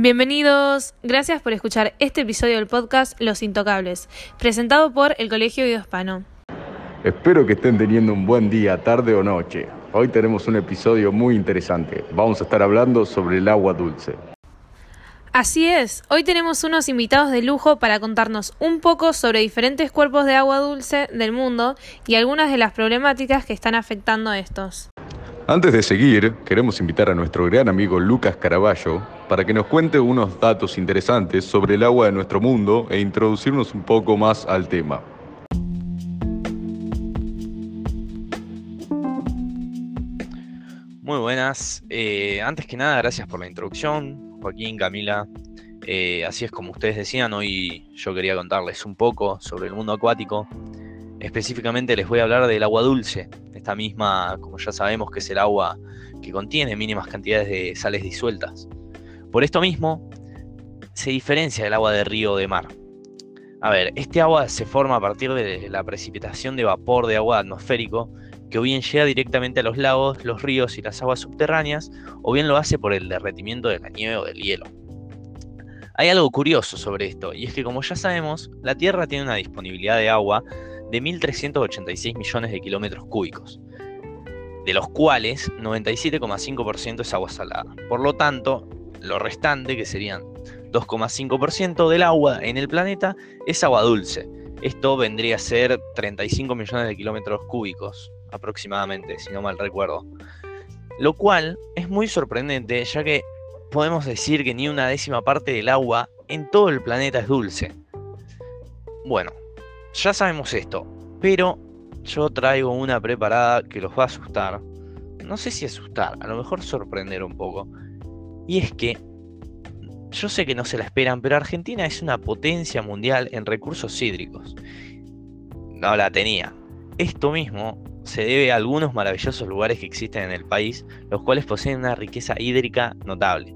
Bienvenidos, gracias por escuchar este episodio del podcast Los Intocables, presentado por el Colegio Guido Hispano. Espero que estén teniendo un buen día, tarde o noche. Hoy tenemos un episodio muy interesante. Vamos a estar hablando sobre el agua dulce. Así es, hoy tenemos unos invitados de lujo para contarnos un poco sobre diferentes cuerpos de agua dulce del mundo y algunas de las problemáticas que están afectando a estos. Antes de seguir, queremos invitar a nuestro gran amigo Lucas Caraballo para que nos cuente unos datos interesantes sobre el agua de nuestro mundo e introducirnos un poco más al tema. Muy buenas. Eh, antes que nada, gracias por la introducción, Joaquín, Camila. Eh, así es como ustedes decían, hoy yo quería contarles un poco sobre el mundo acuático. Específicamente les voy a hablar del agua dulce, esta misma, como ya sabemos, que es el agua que contiene mínimas cantidades de sales disueltas. Por esto mismo, se diferencia del agua de río o de mar. A ver, este agua se forma a partir de la precipitación de vapor de agua atmosférico que o bien llega directamente a los lagos, los ríos y las aguas subterráneas, o bien lo hace por el derretimiento de la nieve o del hielo. Hay algo curioso sobre esto, y es que como ya sabemos, la Tierra tiene una disponibilidad de agua de 1.386 millones de kilómetros cúbicos, de los cuales 97,5% es agua salada. Por lo tanto, lo restante, que serían 2,5% del agua en el planeta, es agua dulce. Esto vendría a ser 35 millones de kilómetros cúbicos, aproximadamente, si no mal recuerdo. Lo cual es muy sorprendente, ya que podemos decir que ni una décima parte del agua en todo el planeta es dulce. Bueno, ya sabemos esto, pero yo traigo una preparada que los va a asustar. No sé si asustar, a lo mejor sorprender un poco. Y es que yo sé que no se la esperan, pero Argentina es una potencia mundial en recursos hídricos. No la tenía. Esto mismo se debe a algunos maravillosos lugares que existen en el país, los cuales poseen una riqueza hídrica notable.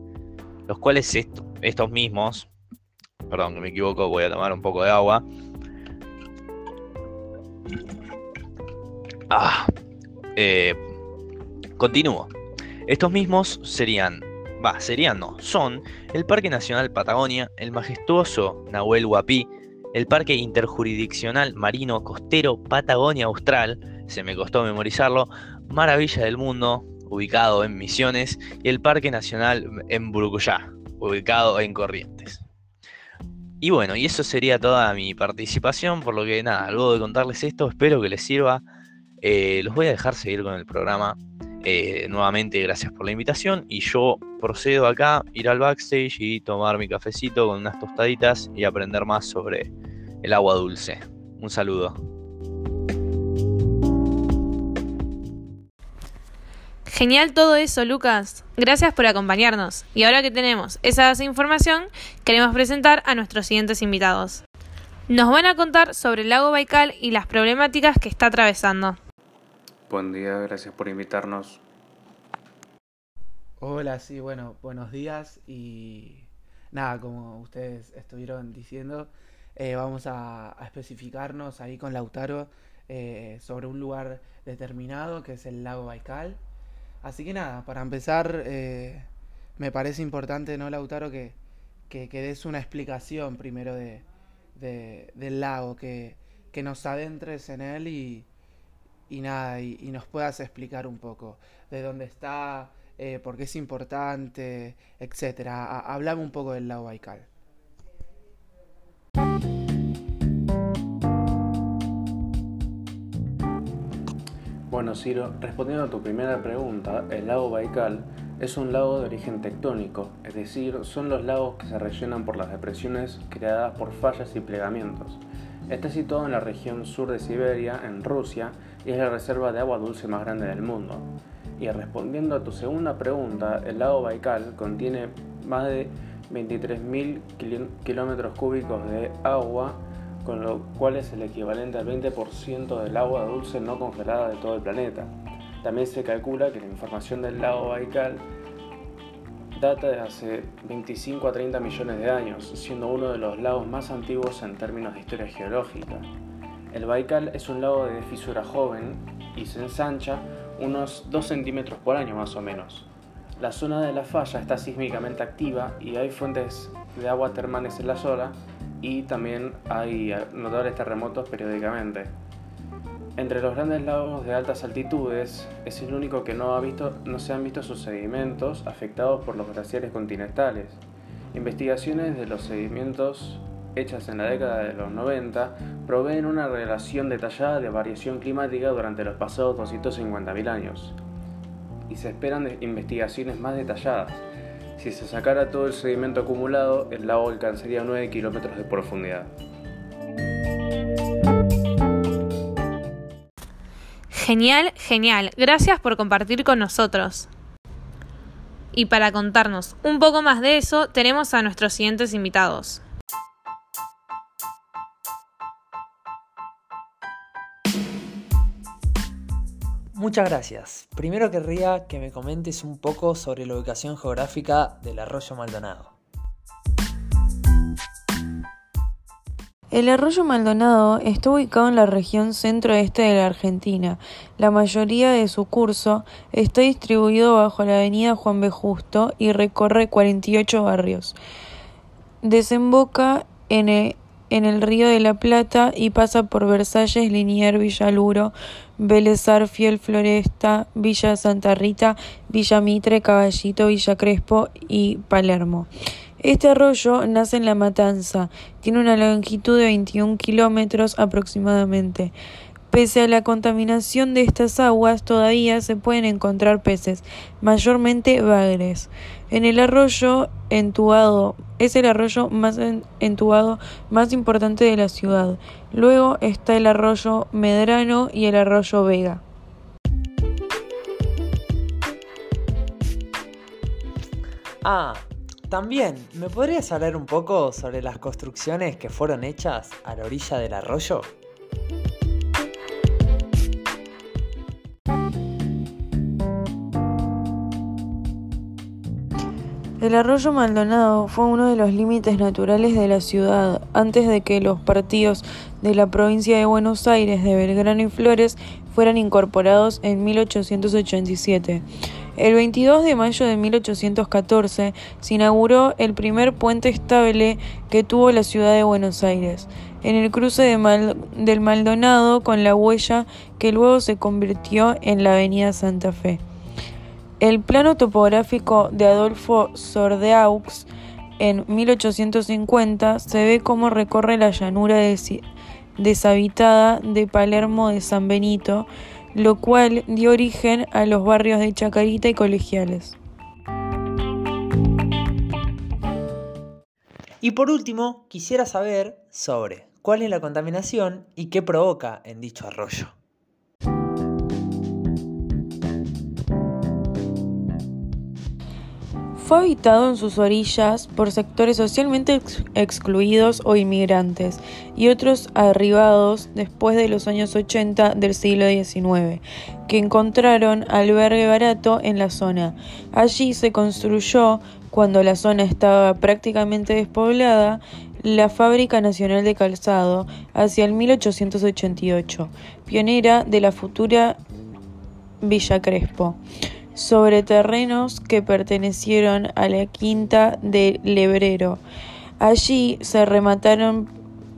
Los cuales estos mismos, perdón que me equivoco, voy a tomar un poco de agua. Ah, eh, continúo. Estos mismos serían, va, serían no, son el Parque Nacional Patagonia, el majestuoso Nahuel Huapi, el Parque Interjurisdiccional Marino Costero Patagonia Austral, se me costó memorizarlo, Maravilla del Mundo, ubicado en Misiones, y el Parque Nacional en Burucuyá, ubicado en Corrientes. Y bueno, y eso sería toda mi participación, por lo que nada, luego de contarles esto, espero que les sirva. Eh, los voy a dejar seguir con el programa. Eh, nuevamente, gracias por la invitación. Y yo procedo acá, ir al backstage y tomar mi cafecito con unas tostaditas y aprender más sobre el agua dulce. Un saludo. Genial todo eso, Lucas. Gracias por acompañarnos. Y ahora que tenemos esa información, queremos presentar a nuestros siguientes invitados. Nos van a contar sobre el lago Baikal y las problemáticas que está atravesando. Buen día, gracias por invitarnos. Hola, sí, bueno, buenos días y nada, como ustedes estuvieron diciendo, eh, vamos a, especificarnos ahí con Lautaro eh, sobre un lugar determinado que es el lago Baikal. Así que nada, para empezar, eh, me parece importante, ¿no, Lautaro, que, que, des una explicación primero de, del lago, que, que, nos adentres en él y, y nada, y, nos puedas explicar un poco de dónde está, eh, por qué es importante, etcétera. Hablame un poco del lago Baikal. Bueno, Ciro, respondiendo a tu primera pregunta, el lago Baikal es un lago de origen tectónico, es decir, son los lagos que se rellenan por las depresiones creadas por fallas y plegamientos. Está situado en la región sur de Siberia, en Rusia, y es la reserva de agua dulce más grande del mundo. Y respondiendo a tu segunda pregunta, el lago Baikal contiene más de 23.000 kilómetros cúbicos de agua con lo cual es el equivalente al 20% del agua dulce no congelada de todo el planeta. También se calcula que la información del lago Baikal data de hace 25 a 30 millones de años, siendo uno de los lagos más antiguos en términos de historia geológica. El Baikal es un lago de fisura joven y se ensancha unos 2 centímetros por año más o menos. La zona de la falla está sísmicamente activa y hay fuentes de agua termales en la zona y también hay notables terremotos periódicamente. Entre los grandes lagos de altas altitudes es el único que no, ha visto, no se han visto sus sedimentos afectados por los glaciares continentales. Investigaciones de los sedimentos hechas en la década de los 90 proveen una relación detallada de variación climática durante los pasados 250.000 años. Y se esperan investigaciones más detalladas. Si se sacara todo el sedimento acumulado, el lago alcanzaría 9 kilómetros de profundidad. Genial, genial. Gracias por compartir con nosotros. Y para contarnos un poco más de eso, tenemos a nuestros siguientes invitados. Muchas gracias. Primero querría que me comentes un poco sobre la ubicación geográfica del arroyo Maldonado. El arroyo Maldonado está ubicado en la región centro-este de la Argentina. La mayoría de su curso está distribuido bajo la avenida Juan B. Justo y recorre 48 barrios. Desemboca en el, en el río de la Plata y pasa por Versalles, Liniers, Villaluro, Vélez Fiel Floresta, Villa Santa Rita, Villa Mitre, Caballito, Villa Crespo y Palermo. Este arroyo nace en La Matanza, tiene una longitud de 21 kilómetros aproximadamente. Pese a la contaminación de estas aguas, todavía se pueden encontrar peces, mayormente bagres. En el arroyo entubado es el arroyo más entubado más importante de la ciudad. Luego está el arroyo Medrano y el arroyo Vega. Ah, también, ¿me podrías hablar un poco sobre las construcciones que fueron hechas a la orilla del arroyo? El arroyo Maldonado fue uno de los límites naturales de la ciudad antes de que los partidos de la provincia de Buenos Aires de Belgrano y Flores fueran incorporados en 1887. El 22 de mayo de 1814 se inauguró el primer puente estable que tuvo la ciudad de Buenos Aires, en el cruce del Maldonado con la huella que luego se convirtió en la Avenida Santa Fe. El plano topográfico de Adolfo Sordeaux en 1850 se ve cómo recorre la llanura deshabitada de Palermo de San Benito, lo cual dio origen a los barrios de Chacarita y Colegiales. Y por último, quisiera saber sobre cuál es la contaminación y qué provoca en dicho arroyo. Fue habitado en sus orillas por sectores socialmente excluidos o inmigrantes y otros arribados después de los años 80 del siglo XIX, que encontraron albergue barato en la zona. Allí se construyó, cuando la zona estaba prácticamente despoblada, la Fábrica Nacional de Calzado hacia el 1888, pionera de la futura Villa Crespo sobre terrenos que pertenecieron a la quinta de Lebrero. Allí se remataron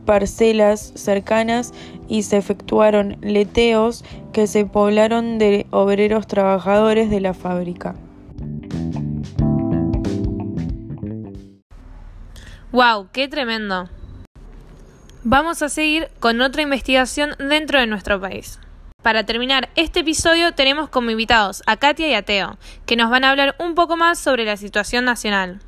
parcelas cercanas y se efectuaron leteos que se poblaron de obreros trabajadores de la fábrica. ¡Wow! ¡Qué tremendo! Vamos a seguir con otra investigación dentro de nuestro país. Para terminar este episodio tenemos como invitados a Katia y a Teo, que nos van a hablar un poco más sobre la situación nacional.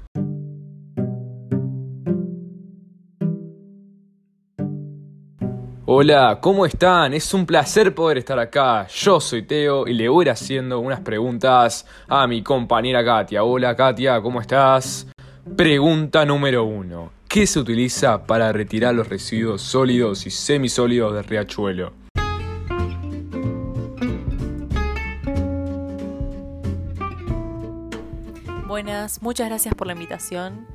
Hola, ¿cómo están? Es un placer poder estar acá. Yo soy Teo y le voy haciendo unas preguntas a mi compañera Katia. Hola Katia, ¿cómo estás? Pregunta número uno. ¿Qué se utiliza para retirar los residuos sólidos y semisólidos del riachuelo? Buenas, muchas gracias por la invitación.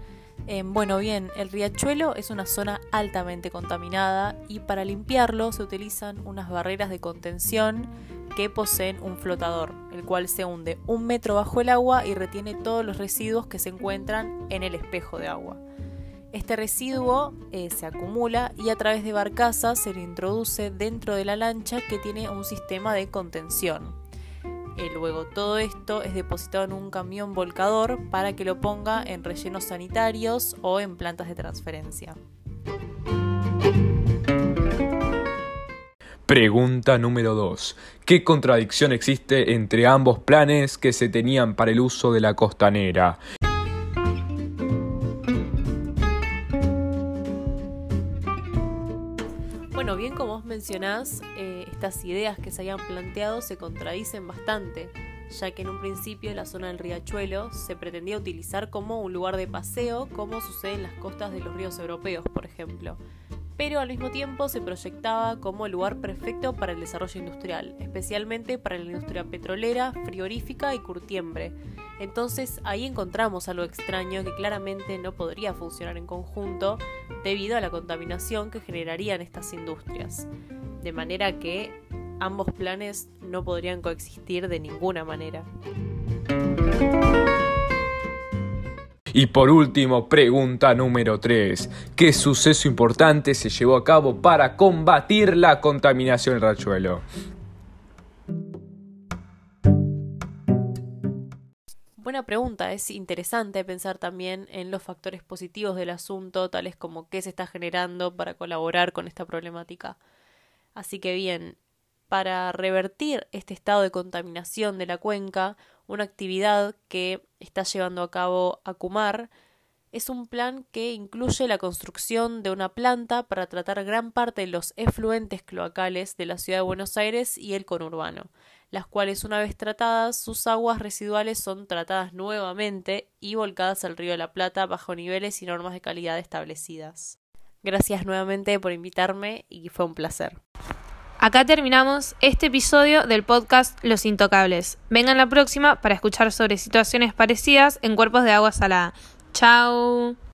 Eh, bueno, bien, el riachuelo es una zona altamente contaminada y para limpiarlo se utilizan unas barreras de contención que poseen un flotador, el cual se hunde un metro bajo el agua y retiene todos los residuos que se encuentran en el espejo de agua. Este residuo eh, se acumula y a través de barcazas se le introduce dentro de la lancha que tiene un sistema de contención. Eh, luego todo esto es depositado en un camión volcador para que lo ponga en rellenos sanitarios o en plantas de transferencia. Pregunta número 2. ¿Qué contradicción existe entre ambos planes que se tenían para el uso de la costanera? Mencionás, eh, estas ideas que se habían planteado se contradicen bastante, ya que en un principio la zona del riachuelo se pretendía utilizar como un lugar de paseo, como sucede en las costas de los ríos europeos, por ejemplo pero al mismo tiempo se proyectaba como el lugar perfecto para el desarrollo industrial, especialmente para la industria petrolera, frigorífica y curtiembre. Entonces ahí encontramos algo extraño que claramente no podría funcionar en conjunto debido a la contaminación que generarían estas industrias. De manera que ambos planes no podrían coexistir de ninguna manera. Y por último, pregunta número 3. ¿Qué suceso importante se llevó a cabo para combatir la contaminación del rachuelo? Buena pregunta, es interesante pensar también en los factores positivos del asunto, tales como qué se está generando para colaborar con esta problemática. Así que bien, para revertir este estado de contaminación de la cuenca, una actividad que está llevando a cabo Acumar es un plan que incluye la construcción de una planta para tratar gran parte de los efluentes cloacales de la ciudad de Buenos Aires y el conurbano, las cuales una vez tratadas, sus aguas residuales son tratadas nuevamente y volcadas al río de la Plata bajo niveles y normas de calidad establecidas. Gracias nuevamente por invitarme y fue un placer. Acá terminamos este episodio del podcast Los Intocables. Vengan la próxima para escuchar sobre situaciones parecidas en cuerpos de agua salada. Chao.